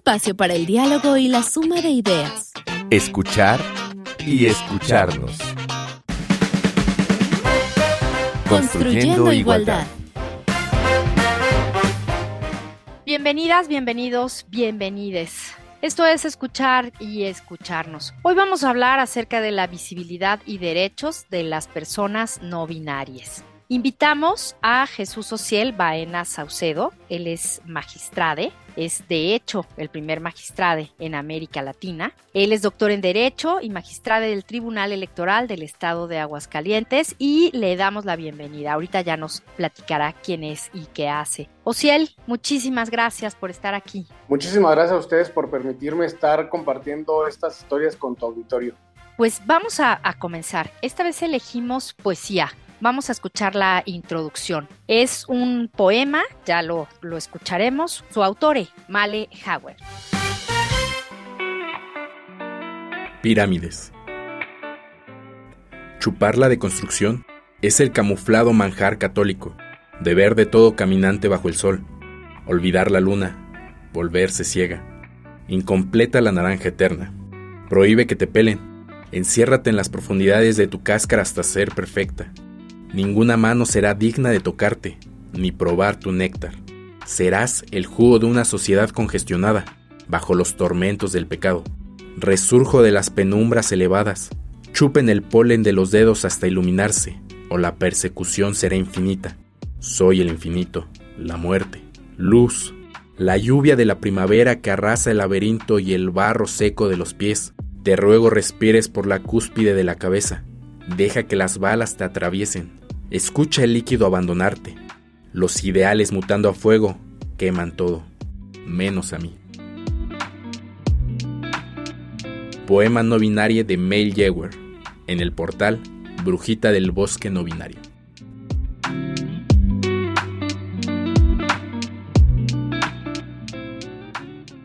espacio para el diálogo y la suma de ideas. Escuchar y escucharnos. Construyendo igualdad. Bienvenidas, bienvenidos, bienvenides. Esto es escuchar y escucharnos. Hoy vamos a hablar acerca de la visibilidad y derechos de las personas no binarias. Invitamos a Jesús Ociel Baena Saucedo, él es magistrade, es de hecho el primer magistrade en América Latina. Él es doctor en Derecho y magistrade del Tribunal Electoral del Estado de Aguascalientes y le damos la bienvenida. Ahorita ya nos platicará quién es y qué hace. Ociel, muchísimas gracias por estar aquí. Muchísimas gracias a ustedes por permitirme estar compartiendo estas historias con tu auditorio. Pues vamos a, a comenzar. Esta vez elegimos poesía Vamos a escuchar la introducción. Es un poema, ya lo, lo escucharemos. Su autor es Male Hauer. Pirámides. Chupar la deconstrucción es el camuflado manjar católico, deber de todo caminante bajo el sol, olvidar la luna, volverse ciega, incompleta la naranja eterna, prohíbe que te pelen, enciérrate en las profundidades de tu cáscara hasta ser perfecta, Ninguna mano será digna de tocarte, ni probar tu néctar. Serás el jugo de una sociedad congestionada, bajo los tormentos del pecado. Resurjo de las penumbras elevadas, chupen el polen de los dedos hasta iluminarse, o la persecución será infinita. Soy el infinito, la muerte, luz, la lluvia de la primavera que arrasa el laberinto y el barro seco de los pies. Te ruego respires por la cúspide de la cabeza. Deja que las balas te atraviesen. Escucha el líquido abandonarte. Los ideales mutando a fuego queman todo, menos a mí. Poema no binario de Mail Yewer, en el portal Brujita del Bosque No Binario.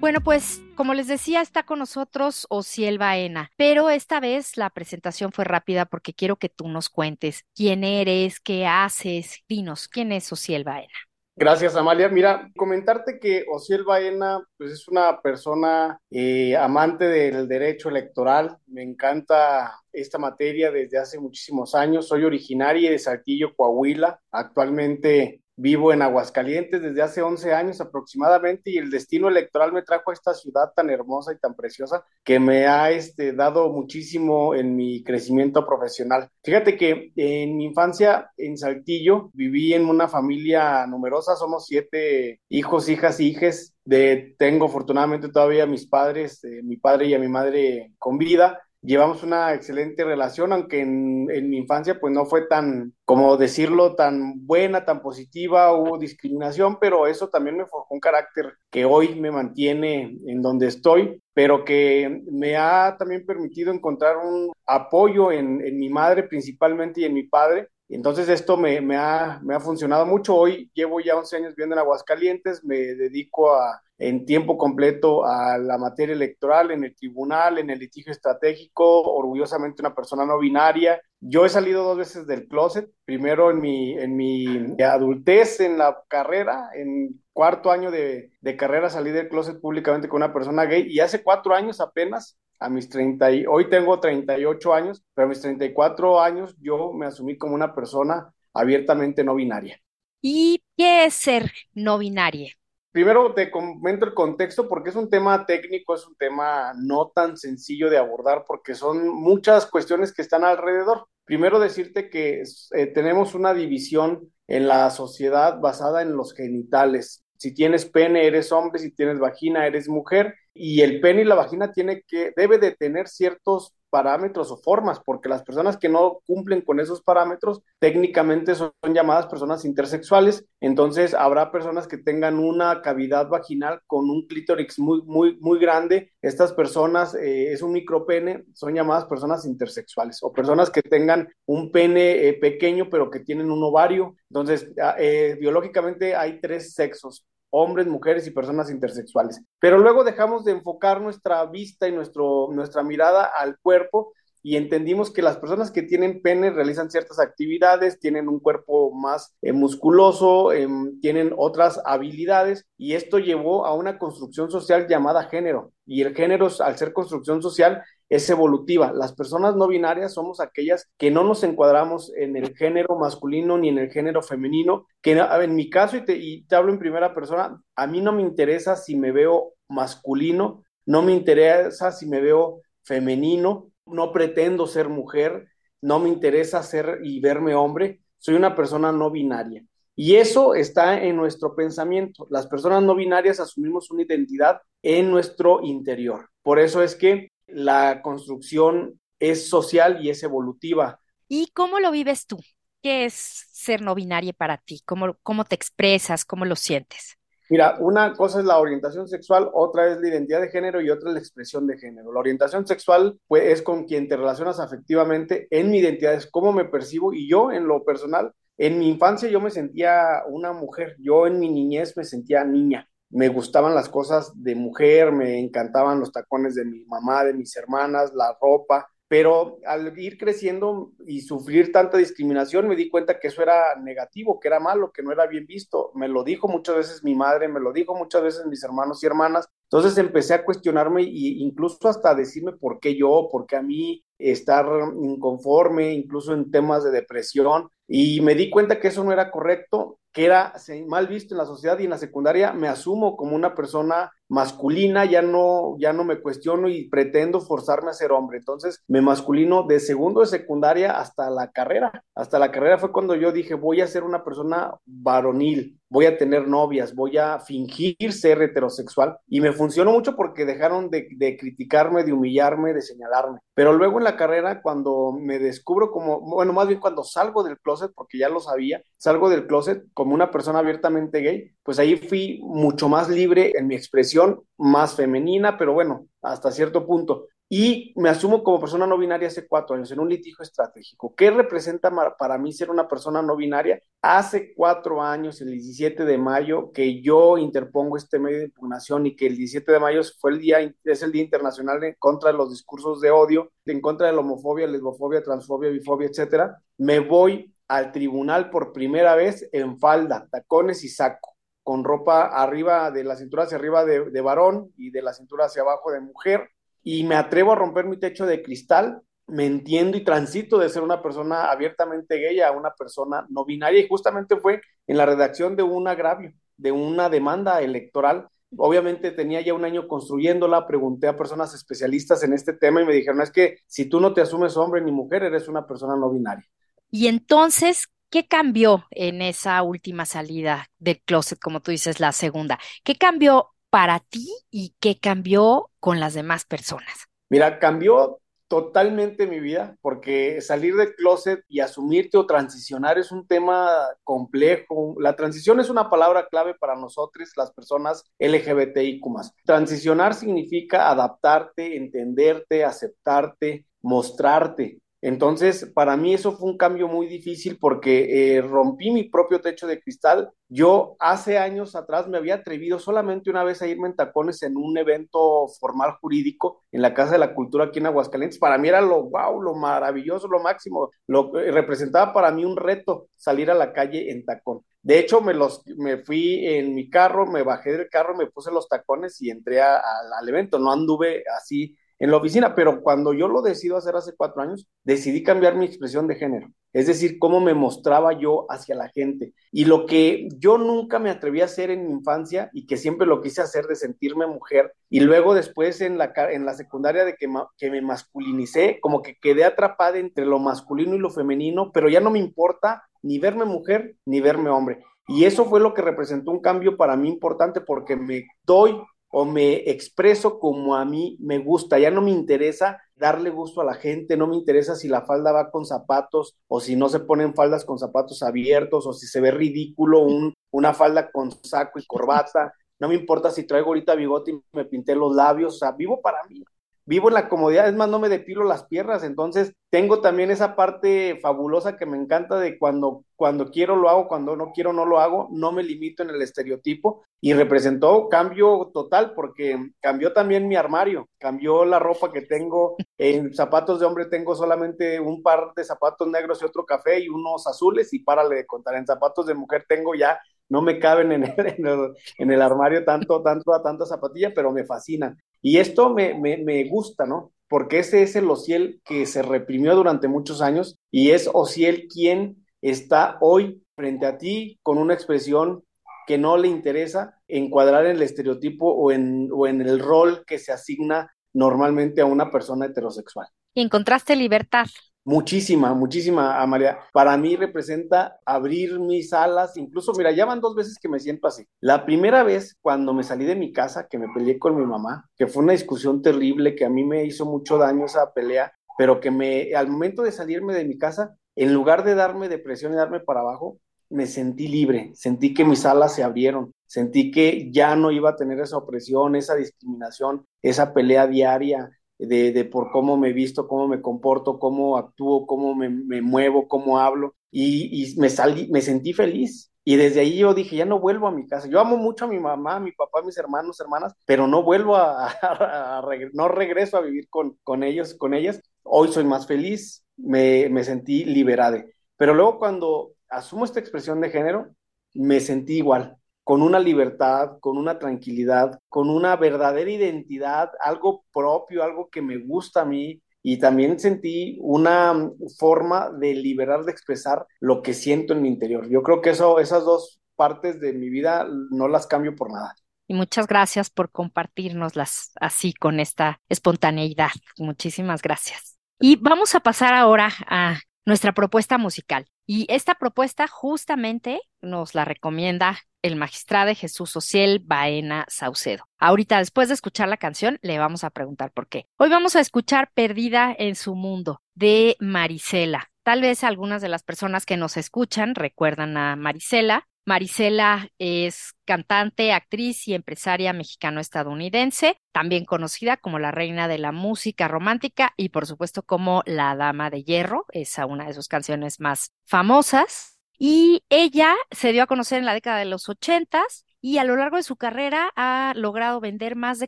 Bueno, pues como les decía, está con nosotros Ociel Baena, pero esta vez la presentación fue rápida porque quiero que tú nos cuentes quién eres, qué haces. Dinos, ¿quién es Ociel Baena? Gracias, Amalia. Mira, comentarte que Ociel Baena pues, es una persona eh, amante del derecho electoral. Me encanta esta materia desde hace muchísimos años. Soy originaria de Saltillo, Coahuila. Actualmente Vivo en Aguascalientes desde hace 11 años aproximadamente y el destino electoral me trajo a esta ciudad tan hermosa y tan preciosa que me ha este, dado muchísimo en mi crecimiento profesional. Fíjate que en mi infancia en Saltillo viví en una familia numerosa, somos siete hijos, hijas y hijes. De, tengo afortunadamente todavía mis padres, eh, mi padre y a mi madre con vida llevamos una excelente relación, aunque en, mi infancia pues no fue tan, como decirlo, tan buena, tan positiva, hubo discriminación, pero eso también me forjó un carácter que hoy me mantiene en donde estoy, pero que me ha también permitido encontrar un apoyo en, en mi madre principalmente y en mi padre, entonces esto me, me, ha, me, ha, funcionado mucho. Hoy llevo ya 11 años viviendo en Aguascalientes, me dedico a, en tiempo completo a la materia electoral, en el tribunal, en el litigio estratégico, orgullosamente una persona no binaria. Yo he salido dos veces del closet, primero en mi, en mi adultez en la carrera, en cuarto año de, de carrera salí del closet públicamente con una persona gay y hace cuatro años apenas a mis 30, y, hoy tengo 38 años, pero a mis 34 años yo me asumí como una persona abiertamente no binaria. ¿Y qué es ser no binaria? Primero te comento el contexto porque es un tema técnico, es un tema no tan sencillo de abordar porque son muchas cuestiones que están alrededor. Primero decirte que eh, tenemos una división en la sociedad basada en los genitales. Si tienes pene, eres hombre, si tienes vagina, eres mujer, y el pene y la vagina tiene que, debe de tener ciertos parámetros o formas, porque las personas que no cumplen con esos parámetros técnicamente son, llamadas personas intersexuales, entonces habrá personas que tengan una cavidad vaginal con un clítoris muy, muy, muy grande, estas personas eh, es un micropene, son llamadas personas intersexuales, o personas que tengan un pene eh, pequeño pero que tienen un ovario, entonces ah, eh, biológicamente hay tres sexos, hombres, mujeres y personas intersexuales. Pero luego dejamos de enfocar nuestra vista y nuestro, nuestra mirada al cuerpo y entendimos que las personas que tienen pene realizan ciertas actividades, tienen un cuerpo más eh, musculoso, em, tienen otras habilidades y esto llevó a una construcción social llamada género. Y el género, al ser construcción social, es evolutiva. Las personas no binarias somos aquellas que no nos encuadramos en el género masculino ni en el género femenino, que en mi caso, y te, y te hablo en primera persona, a mí no me interesa si me veo masculino, no me interesa si me veo femenino, no pretendo ser mujer, no me interesa ser y verme hombre, soy una persona no binaria. Y eso está en nuestro pensamiento. Las personas no binarias asumimos una identidad en nuestro interior. Por eso es que la construcción es social y es evolutiva. ¿Y cómo lo vives tú? ¿Qué es ser no binaria para ti? ¿Cómo, cómo te expresas? ¿Cómo lo sientes? Mira, una cosa es la orientación sexual, otra es la identidad de género y otra es la expresión de género. La orientación sexual pues, es con quien te relacionas afectivamente. En mi identidad es cómo me percibo y yo en lo personal, en mi infancia yo me sentía una mujer, yo en mi niñez me sentía niña. Me gustaban las cosas de mujer, me encantaban los tacones de mi mamá, de mis hermanas, la ropa, pero al ir creciendo y sufrir tanta discriminación me di cuenta que eso era negativo, que era malo, que no era bien visto. Me lo dijo muchas veces mi madre, me lo dijo muchas veces mis hermanos y hermanas. Entonces empecé a cuestionarme e incluso hasta decirme por qué yo, por qué a mí estar inconforme, incluso en temas de depresión. Y me di cuenta que eso no era correcto, que era mal visto en la sociedad y en la secundaria me asumo como una persona masculina, ya no, ya no me cuestiono y pretendo forzarme a ser hombre. Entonces me masculino de segundo de secundaria hasta la carrera. Hasta la carrera fue cuando yo dije, voy a ser una persona varonil, voy a tener novias, voy a fingir ser heterosexual. Y me funcionó mucho porque dejaron de, de criticarme, de humillarme, de señalarme. Pero luego en la carrera, cuando me descubro como, bueno, más bien cuando salgo del closet, porque ya lo sabía, salgo del closet como una persona abiertamente gay, pues ahí fui mucho más libre en mi expresión, más femenina, pero bueno, hasta cierto punto. Y me asumo como persona no binaria hace cuatro años en un litigio estratégico. ¿Qué representa para mí ser una persona no binaria? Hace cuatro años, el 17 de mayo, que yo interpongo este medio de impugnación y que el 17 de mayo fue el día, es el Día Internacional en contra de los discursos de odio, en contra de la homofobia, lesbofobia, transfobia, bifobia, etcétera. Me voy al tribunal por primera vez en falda, tacones y saco, con ropa arriba de la cintura hacia arriba de, de varón y de la cintura hacia abajo de mujer, y me atrevo a romper mi techo de cristal, me entiendo y transito de ser una persona abiertamente gay a una persona no binaria, y justamente fue en la redacción de un agravio, de una demanda electoral. Obviamente tenía ya un año construyéndola, pregunté a personas especialistas en este tema y me dijeron, es que si tú no te asumes hombre ni mujer, eres una persona no binaria. Y entonces, ¿qué cambió en esa última salida del closet, como tú dices, la segunda? ¿Qué cambió para ti y qué cambió con las demás personas? Mira, cambió totalmente mi vida, porque salir del closet y asumirte o transicionar es un tema complejo. La transición es una palabra clave para nosotros, las personas LGBTIQ. Transicionar significa adaptarte, entenderte, aceptarte, mostrarte. Entonces, para mí eso fue un cambio muy difícil porque eh, rompí mi propio techo de cristal. Yo hace años atrás me había atrevido solamente una vez a irme en tacones en un evento formal jurídico en la Casa de la Cultura aquí en Aguascalientes. Para mí era lo wow, lo maravilloso, lo máximo. Lo representaba para mí un reto salir a la calle en tacón. De hecho, me, los, me fui en mi carro, me bajé del carro, me puse los tacones y entré al evento. No anduve así en la oficina, pero cuando yo lo decido hacer hace cuatro años, decidí cambiar mi expresión de género, es decir, cómo me mostraba yo hacia la gente. Y lo que yo nunca me atreví a hacer en mi infancia y que siempre lo quise hacer de sentirme mujer, y luego después en la, en la secundaria de que, que me masculinicé, como que quedé atrapada entre lo masculino y lo femenino, pero ya no me importa ni verme mujer ni verme hombre. Y eso fue lo que representó un cambio para mí importante porque me doy o me expreso como a mí me gusta. Ya no me interesa darle gusto a la gente, no me interesa si la falda va con zapatos o si no se ponen faldas con zapatos abiertos o si se ve ridículo un, una falda con saco y corbata. No me importa si traigo ahorita bigote y me pinté los labios, o sea, vivo para mí. Vivo en la comodidad, es más, no me depilo las piernas, entonces tengo también esa parte fabulosa que me encanta de cuando, cuando quiero lo hago, cuando no quiero no lo hago, no me limito en el estereotipo y representó cambio total porque cambió también mi armario, cambió la ropa que tengo, en zapatos de hombre tengo solamente un par de zapatos negros y otro café y unos azules y párale de contar, en zapatos de mujer tengo ya no me caben en el, en el, armario tanto, tanto, tanta zapatilla, pero me fascinan. Y esto me, me, me gusta, ¿no? Porque ese es el Ociel que se reprimió durante muchos años y es Ociel quien está hoy frente a ti con una expresión que no le interesa encuadrar en el estereotipo o en, o en el rol que se asigna normalmente a una persona heterosexual. Y encontraste libertad. Muchísima, muchísima, Amalia. Para mí representa abrir mis alas. Incluso, mira, ya van dos veces que me siento así. La primera vez, cuando me salí de mi casa, que me peleé con mi mamá, que fue una discusión terrible, que a mí me hizo mucho daño esa pelea, pero que me, al momento de salirme de mi casa, en lugar de darme depresión y darme para abajo, me sentí libre, sentí que mis alas se abrieron, sentí que ya no iba a tener esa opresión, esa discriminación, esa pelea diaria, de, de, por cómo me visto, cómo me comporto, cómo actúo, cómo me, me muevo, cómo hablo, y, y, me, salí, me sentí feliz. Y desde ahí yo dije, ya no vuelvo a mi casa. Yo amo mucho a mi mamá, a mi papá, a mis hermanos, hermanas, pero no vuelvo a, a, no regreso a vivir con, con ellos, con ellas. Hoy soy más feliz, me, me sentí liberada. Pero luego cuando asumo esta expresión de género, me sentí igual con una libertad, con una tranquilidad, con una verdadera identidad, algo propio, algo que me gusta a mí. Y también sentí una forma de liberar, de expresar lo que siento en mi interior. Yo creo que esas dos partes de mi vida no las cambio por nada. Y muchas gracias por compartirnoslas así con esta espontaneidad. Muchísimas gracias. Y vamos a pasar ahora a nuestra propuesta musical. Y esta propuesta justamente nos la recomienda el magistrado Jesús Ociel Baena Saucedo. Ahorita, después de escuchar la canción, le vamos a preguntar por qué. Hoy vamos a escuchar Perdida en su mundo de Marisela. Tal vez algunas de las personas que nos escuchan recuerdan a Marisela. Marisela es cantante, actriz y empresaria mexicano-estadounidense, también conocida como la reina de la música romántica y por supuesto como la dama de hierro, esa una de sus canciones más famosas. Y ella se dio a conocer en la década de los ochentas y a lo largo de su carrera ha logrado vender más de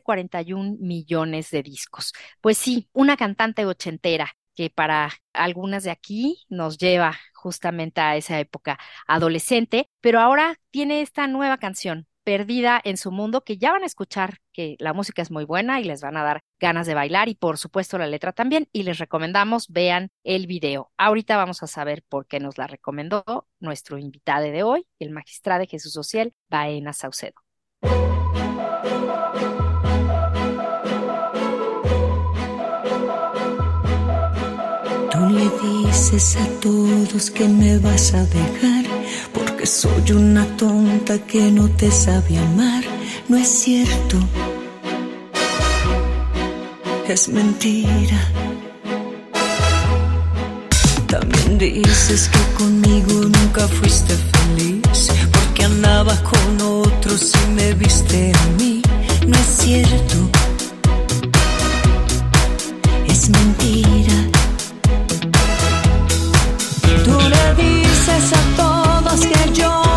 41 millones de discos. Pues sí, una cantante ochentera que para algunas de aquí nos lleva justamente a esa época adolescente, pero ahora tiene esta nueva canción perdida en su mundo, que ya van a escuchar que la música es muy buena y les van a dar ganas de bailar y por supuesto la letra también y les recomendamos vean el video. Ahorita vamos a saber por qué nos la recomendó nuestro invitado de hoy, el magistrado Jesús Social, Baena Saucedo. Le dices a todos que me vas a dejar que soy una tonta que no te sabe amar. No es cierto, es mentira. También dices que conmigo nunca fuiste feliz, porque andabas con otros y me viste a mí. No es cierto, es mentira. Tú le dices a todos que yo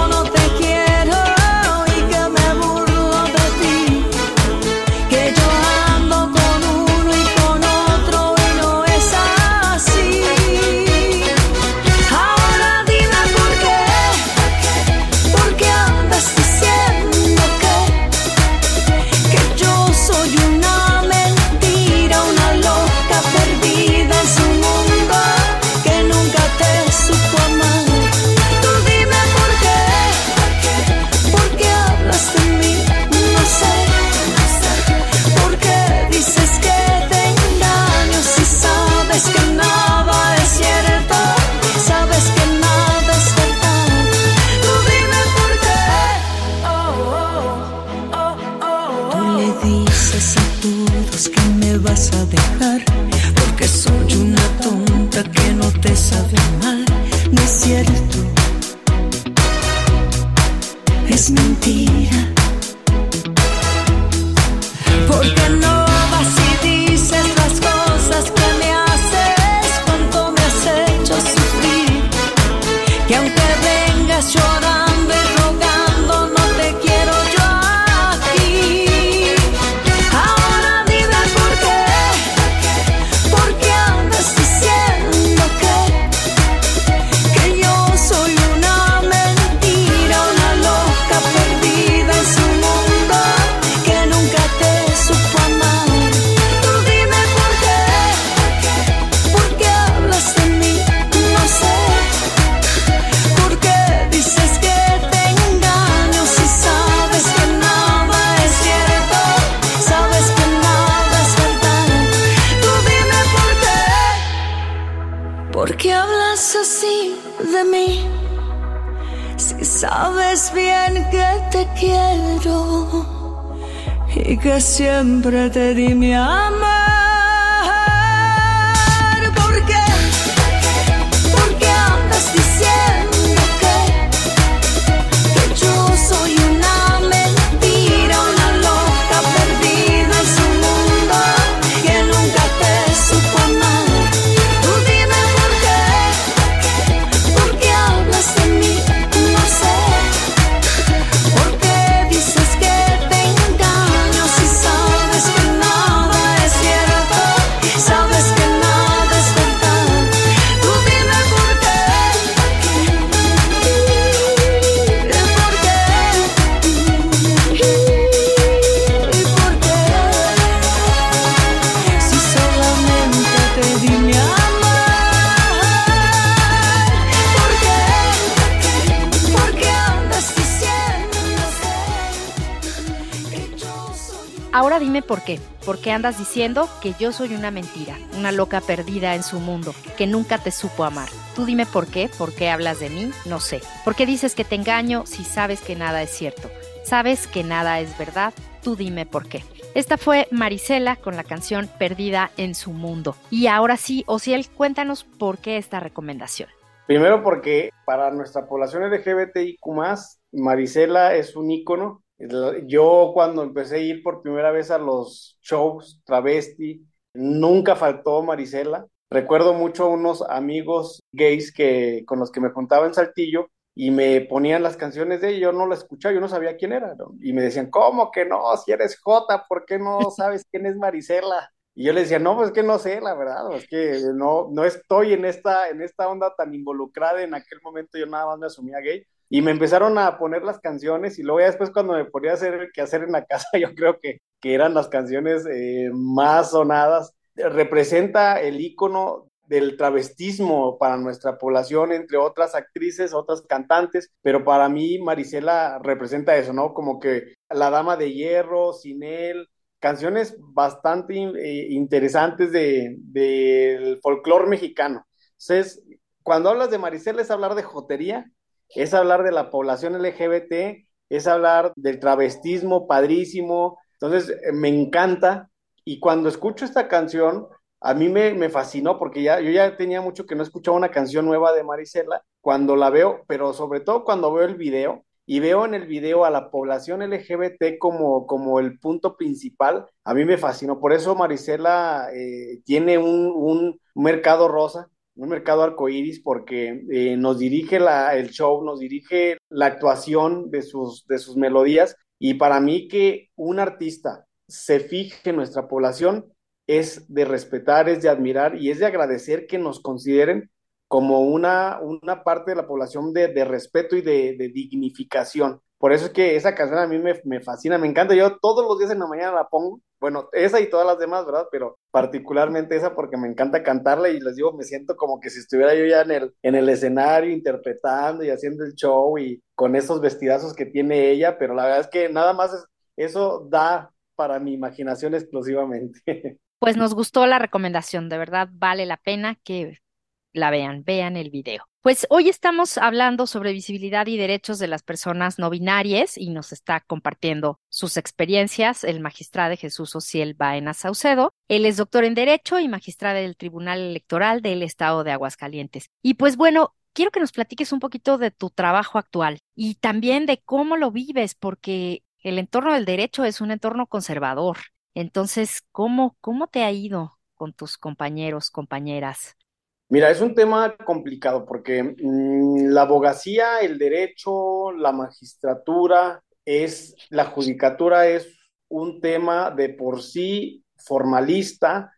quiero y que siempre te di mi amor. Qué. ¿Por qué andas diciendo que yo soy una mentira, una loca perdida en su mundo, que nunca te supo amar? Tú dime por qué, por qué hablas de mí, no sé. ¿Por qué dices que te engaño si sabes que nada es cierto? Sabes que nada es verdad, tú dime por qué. Esta fue Marisela con la canción Perdida en su mundo. Y ahora sí, Ociel, cuéntanos por qué esta recomendación. Primero porque para nuestra población LGBTIQ+, Marisela es un ícono yo cuando empecé a ir por primera vez a los shows travesti, nunca faltó Marisela. Recuerdo mucho unos amigos gays que, con los que me juntaba en Saltillo y me ponían las canciones de ella, yo no la escuchaba, yo no sabía quién era, y me decían, ¿cómo que no? Si eres Jota, ¿por qué no sabes quién es Marisela? Y yo le decía, no, pues que no sé, la verdad, es que no, no estoy en esta, en esta onda tan involucrada, en aquel momento yo nada más me asumía gay, y me empezaron a poner las canciones y luego ya después cuando me ponía a hacer qué hacer en la casa, yo creo que, que eran las canciones eh, más sonadas. Representa el icono del travestismo para nuestra población, entre otras actrices, otras cantantes, pero para mí Marisela representa eso, ¿no? Como que La Dama de Hierro, Sin él, canciones bastante eh, interesantes del de, folclore mexicano. Entonces, cuando hablas de Marisela es hablar de jotería, es hablar de la población LGBT, es hablar del travestismo padrísimo. Entonces, eh, me encanta. Y cuando escucho esta canción, a mí me, me, fascinó porque ya, yo ya tenía mucho que no escuchaba una canción nueva de Marisela. Cuando la veo, pero sobre todo cuando veo el video, y veo en el video a la población LGBT como, como el punto principal, a mí me fascinó. Por eso Marisela eh, tiene un, un, mercado rosa un mercado arcoíris porque eh, nos dirige la, el show, nos dirige la actuación de sus, de sus melodías y para mí que un artista se fije en nuestra población es de respetar, es de admirar y es de agradecer que nos consideren como una, una parte de la población de, de respeto y de, de dignificación. Por eso es que esa canción a mí me, fascina, me encanta. Yo todos los días en la mañana la pongo. Bueno, esa y todas las demás, ¿verdad? Pero particularmente esa porque me encanta cantarla y les digo, me siento como que si estuviera yo ya en el, en el escenario interpretando y haciendo el show y con esos vestidazos que tiene ella, pero la verdad es que nada más eso da para mi imaginación exclusivamente. Pues nos gustó la recomendación, de verdad vale la pena que la vean, vean el video. Pues hoy estamos hablando sobre visibilidad y derechos de las personas no binarias y nos está compartiendo sus experiencias el magistrado Jesús Ociel Baena Saucedo. Él es doctor en Derecho y magistrado del Tribunal Electoral del Estado de Aguascalientes. Y pues bueno, quiero que nos platiques un poquito de tu trabajo actual y también de cómo lo vives, porque el entorno del derecho es un entorno conservador. Entonces, ¿cómo, cómo te ha ido con tus compañeros, compañeras? Mira, es un tema complicado porque mm, la abogacía, el derecho, la magistratura, es, la judicatura es un tema de por sí formalista,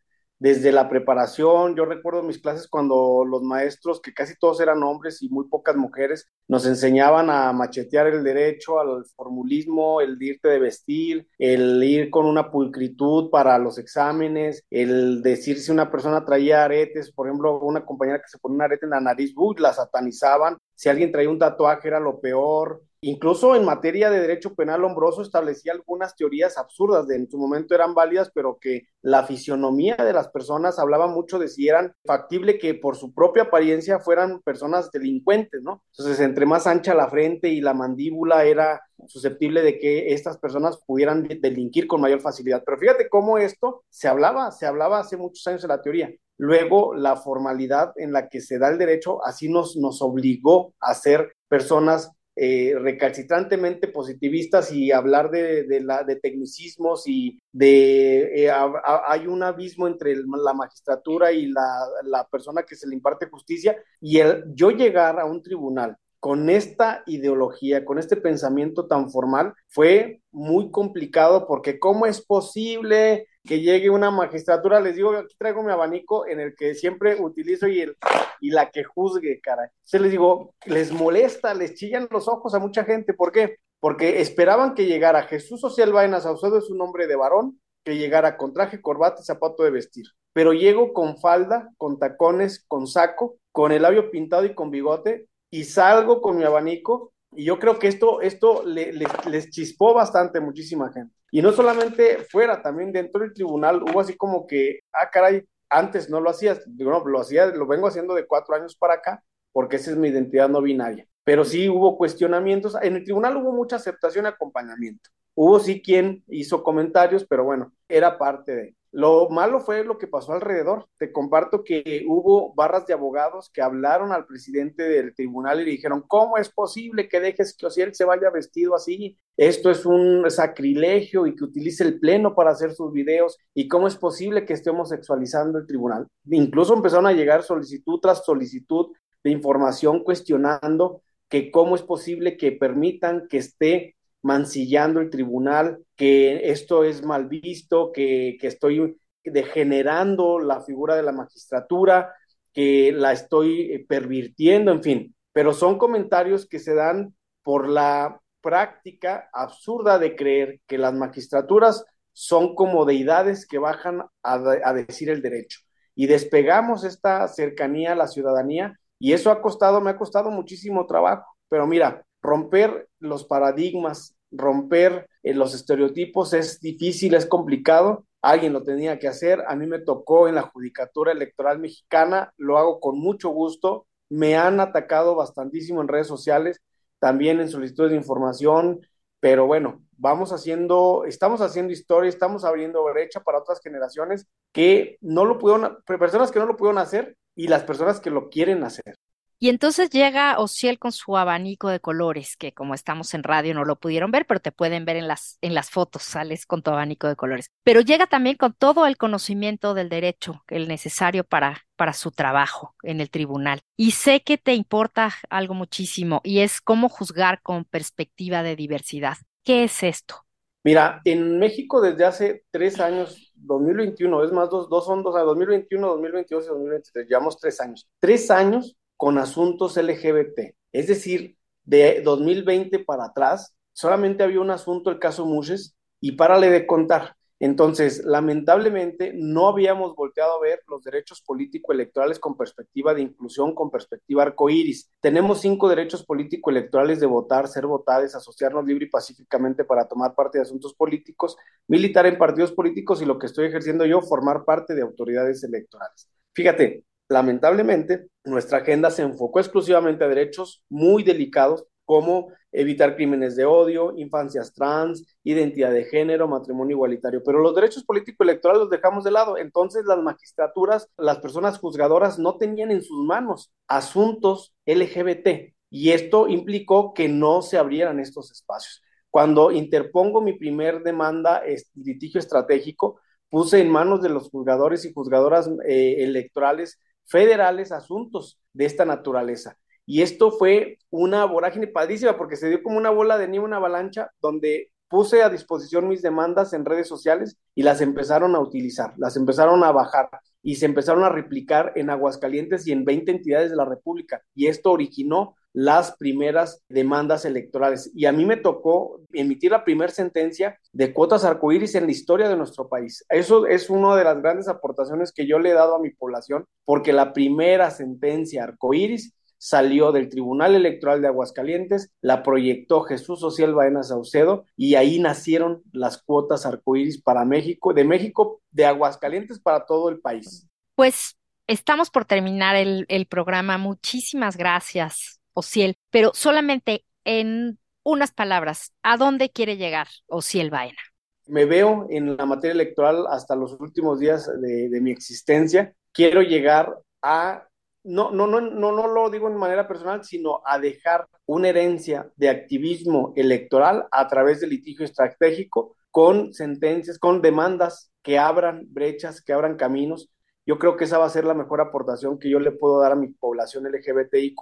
desde la preparación, yo recuerdo mis clases cuando los maestros, que casi todos eran hombres y muy pocas mujeres, nos enseñaban a machetear el derecho, al formulismo, el irte de vestir, el ir con una pulcritud para los exámenes, el decir si una persona traía aretes, por ejemplo, una compañera que se ponía un arete en la nariz, uy, la satanizaban, si alguien traía un tatuaje era lo peor, Incluso en materia de derecho penal, Lombroso establecía algunas teorías absurdas, de en su momento eran válidas, pero que la fisionomía de las personas hablaba mucho de si eran factible que por su propia apariencia fueran personas delincuentes, ¿no? Entonces, entre más ancha la frente y la mandíbula era susceptible de que estas personas pudieran delinquir con mayor facilidad. Pero fíjate cómo esto se hablaba, se hablaba hace muchos años en la teoría. Luego, la formalidad en la que se da el derecho así nos, nos obligó a ser personas eh, recalcitrantemente positivistas y hablar de, la, de tecnicismos y de eh, hay un abismo entre la magistratura y la, la, persona que se le imparte justicia y el yo llegar a un tribunal con esta ideología, con este pensamiento tan formal, fue muy complicado porque ¿cómo es posible que llegue una magistratura? Les digo, aquí traigo mi abanico en el que siempre utilizo y, la que juzgue, caray. Se les digo, les molesta, les chillan los ojos a mucha gente. ¿Por qué? Porque esperaban que llegara Jesús Social Vaina Saucedo, es un nombre de varón, que llegara con traje, corbata y zapato de vestir. Pero llego con falda, con tacones, con saco, con el labio pintado y con bigote, y salgo con mi abanico y yo creo que esto, esto les chispó bastante a muchísima gente. Y no solamente fuera, también dentro del tribunal hubo así como que, ah, caray, antes no lo hacías, no, lo hacía, lo vengo haciendo de cuatro años para acá, porque esa es mi identidad no binaria. Pero sí hubo cuestionamientos, en el tribunal hubo mucha aceptación y acompañamiento. Hubo sí quien hizo comentarios, pero bueno, era parte de. Lo malo fue lo que pasó alrededor. Te comparto que hubo barras de abogados que hablaron al presidente del tribunal y le dijeron, ¿cómo es posible que dejes que Osiel se vaya vestido así? Esto es un sacrilegio y que utilice el pleno para hacer sus videos. ¿Y cómo es posible que esté homosexualizando el tribunal? Incluso empezaron a llegar solicitud tras solicitud de información cuestionando que cómo es posible que permitan que esté mancillando el tribunal, que esto es mal visto, que, estoy degenerando la figura de la magistratura, que la estoy eh, pervirtiendo, en fin. Pero son comentarios que se dan por la práctica absurda de creer que las magistraturas son como deidades que bajan a, a, decir el derecho. Y despegamos esta cercanía a la ciudadanía y eso ha costado, me ha costado muchísimo trabajo. Pero mira, romper los paradigmas, romper eh, los estereotipos es difícil, es complicado. Alguien lo tenía que hacer. A mí me tocó en la Judicatura Electoral Mexicana, lo hago con mucho gusto. Me han atacado bastantísimo en redes sociales, también en solicitudes de información, pero bueno, vamos haciendo, estamos haciendo historia, estamos abriendo brecha para otras generaciones que no lo pudieron, personas que no lo pudieron hacer y las personas que lo quieren hacer. Y entonces llega Ociel con su abanico de colores, que como estamos en radio no lo pudieron ver, pero te pueden ver en las, en las fotos, sales con tu abanico de colores. Pero llega también con todo el conocimiento del derecho, el necesario para, para su trabajo en el tribunal. Y sé que te importa algo muchísimo y es cómo juzgar con perspectiva de diversidad. ¿Qué es esto? Mira, en México desde hace tres años, 2021, es más, dos, dos son dos, 2021, 2022 y 2023, llevamos tres años. Tres años con asuntos LGBT. Es decir, de 2020 para atrás, solamente había un asunto, el caso Muses, y párale de contar. Entonces, lamentablemente, no habíamos volteado a ver los derechos político-electorales con perspectiva de inclusión, con perspectiva arcoíris. Tenemos cinco derechos político-electorales de votar, ser votados, asociarnos libre y pacíficamente para tomar parte de asuntos políticos, militar en partidos políticos y lo que estoy ejerciendo yo, formar parte de autoridades electorales. Fíjate, lamentablemente, nuestra agenda se enfocó exclusivamente a derechos muy delicados como evitar crímenes de odio, infancias trans, identidad de género, matrimonio igualitario. Pero los derechos político-electorales los dejamos de lado. Entonces las magistraturas, las personas juzgadoras no tenían en sus manos asuntos LGBT y esto implicó que no se abrieran estos espacios. Cuando interpongo mi primer demanda, litigio estratégico, puse en manos de los juzgadores y juzgadoras eh, electorales federales asuntos de esta naturaleza. Y esto fue una vorágine padrísima porque se dio como una bola de nieve, una avalancha, donde puse a disposición mis demandas en redes sociales y las empezaron a utilizar, las empezaron a bajar y se empezaron a replicar en Aguascalientes y en 20 entidades de la República. Y esto originó las primeras demandas electorales. Y a mí me tocó emitir la primera sentencia de cuotas arcoíris en la historia de nuestro país. Eso es una de las grandes aportaciones que yo le he dado a mi población, porque la primera sentencia arcoíris salió del Tribunal Electoral de Aguascalientes, la proyectó Jesús Ociel Baena Saucedo y ahí nacieron las cuotas arcoíris para México, de México, de Aguascalientes para todo el país. Pues estamos por terminar el programa. Muchísimas gracias, Ociel, pero solamente en unas palabras, ¿a dónde quiere llegar Ociel Baena? Me veo en la materia electoral hasta los últimos días de, de mi existencia. Quiero llegar a no, no, no, no, no lo digo en manera personal, sino a dejar una herencia de activismo electoral a través del litigio estratégico con sentencias, con demandas que abran brechas, que abran caminos. Yo creo que esa va a ser la mejor aportación que yo le puedo dar a mi población LGBTIQ,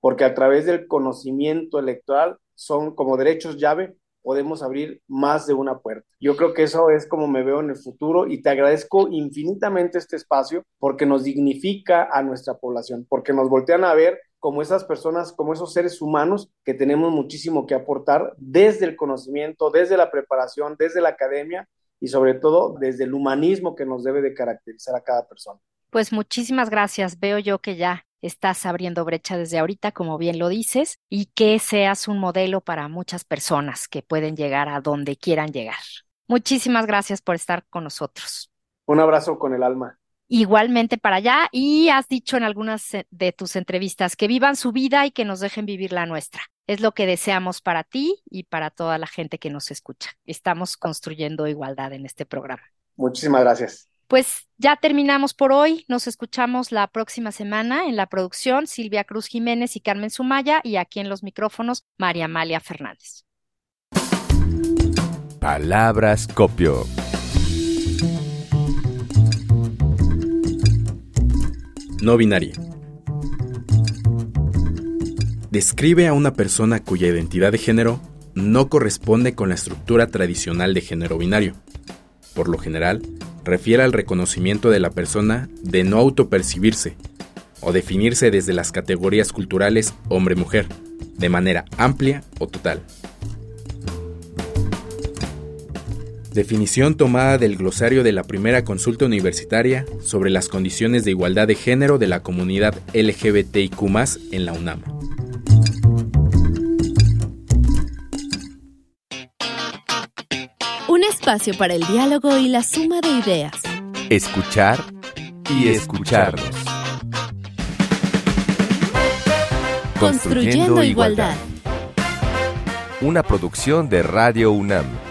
porque a través del conocimiento electoral son como derechos llave podemos abrir más de una puerta. Yo creo que eso es como me veo en el futuro y te agradezco infinitamente este espacio porque nos dignifica a nuestra población, porque nos voltean a ver como esas personas, como esos seres humanos que tenemos muchísimo que aportar desde el conocimiento, desde la preparación, desde la academia y sobre todo desde el humanismo que nos debe de caracterizar a cada persona. Pues muchísimas gracias. Veo yo que ya estás abriendo brecha desde ahorita, como bien lo dices, y que seas un modelo para muchas personas que pueden llegar a donde quieran llegar. Muchísimas gracias por estar con nosotros. Un abrazo con el alma. Igualmente para allá y has dicho en algunas eh, de tus entrevistas que vivan su vida y que nos dejen vivir la nuestra. Es lo que deseamos para ti y para toda la gente que nos escucha. Estamos construyendo igualdad en este programa. Muchísimas gracias. Pues ya terminamos por hoy. Nos escuchamos la próxima semana en la producción Silvia Cruz Jiménez y Carmen Sumaya y aquí en los micrófonos María Amalia Fernández. Palabras copio. No binaria. Describe a una persona cuya identidad de género no corresponde con la estructura tradicional de género binario. Por lo general, refiere al reconocimiento de la persona de no autopercibirse o definirse desde las categorías culturales hombre-mujer, de manera amplia o total. Definición tomada del glosario de la primera consulta universitaria sobre las condiciones de igualdad de género de la comunidad LGBTIQ en la UNAM. Un espacio para el diálogo y la suma de ideas. Escuchar y escucharnos. Construyendo igualdad. Una producción de Radio UNAM.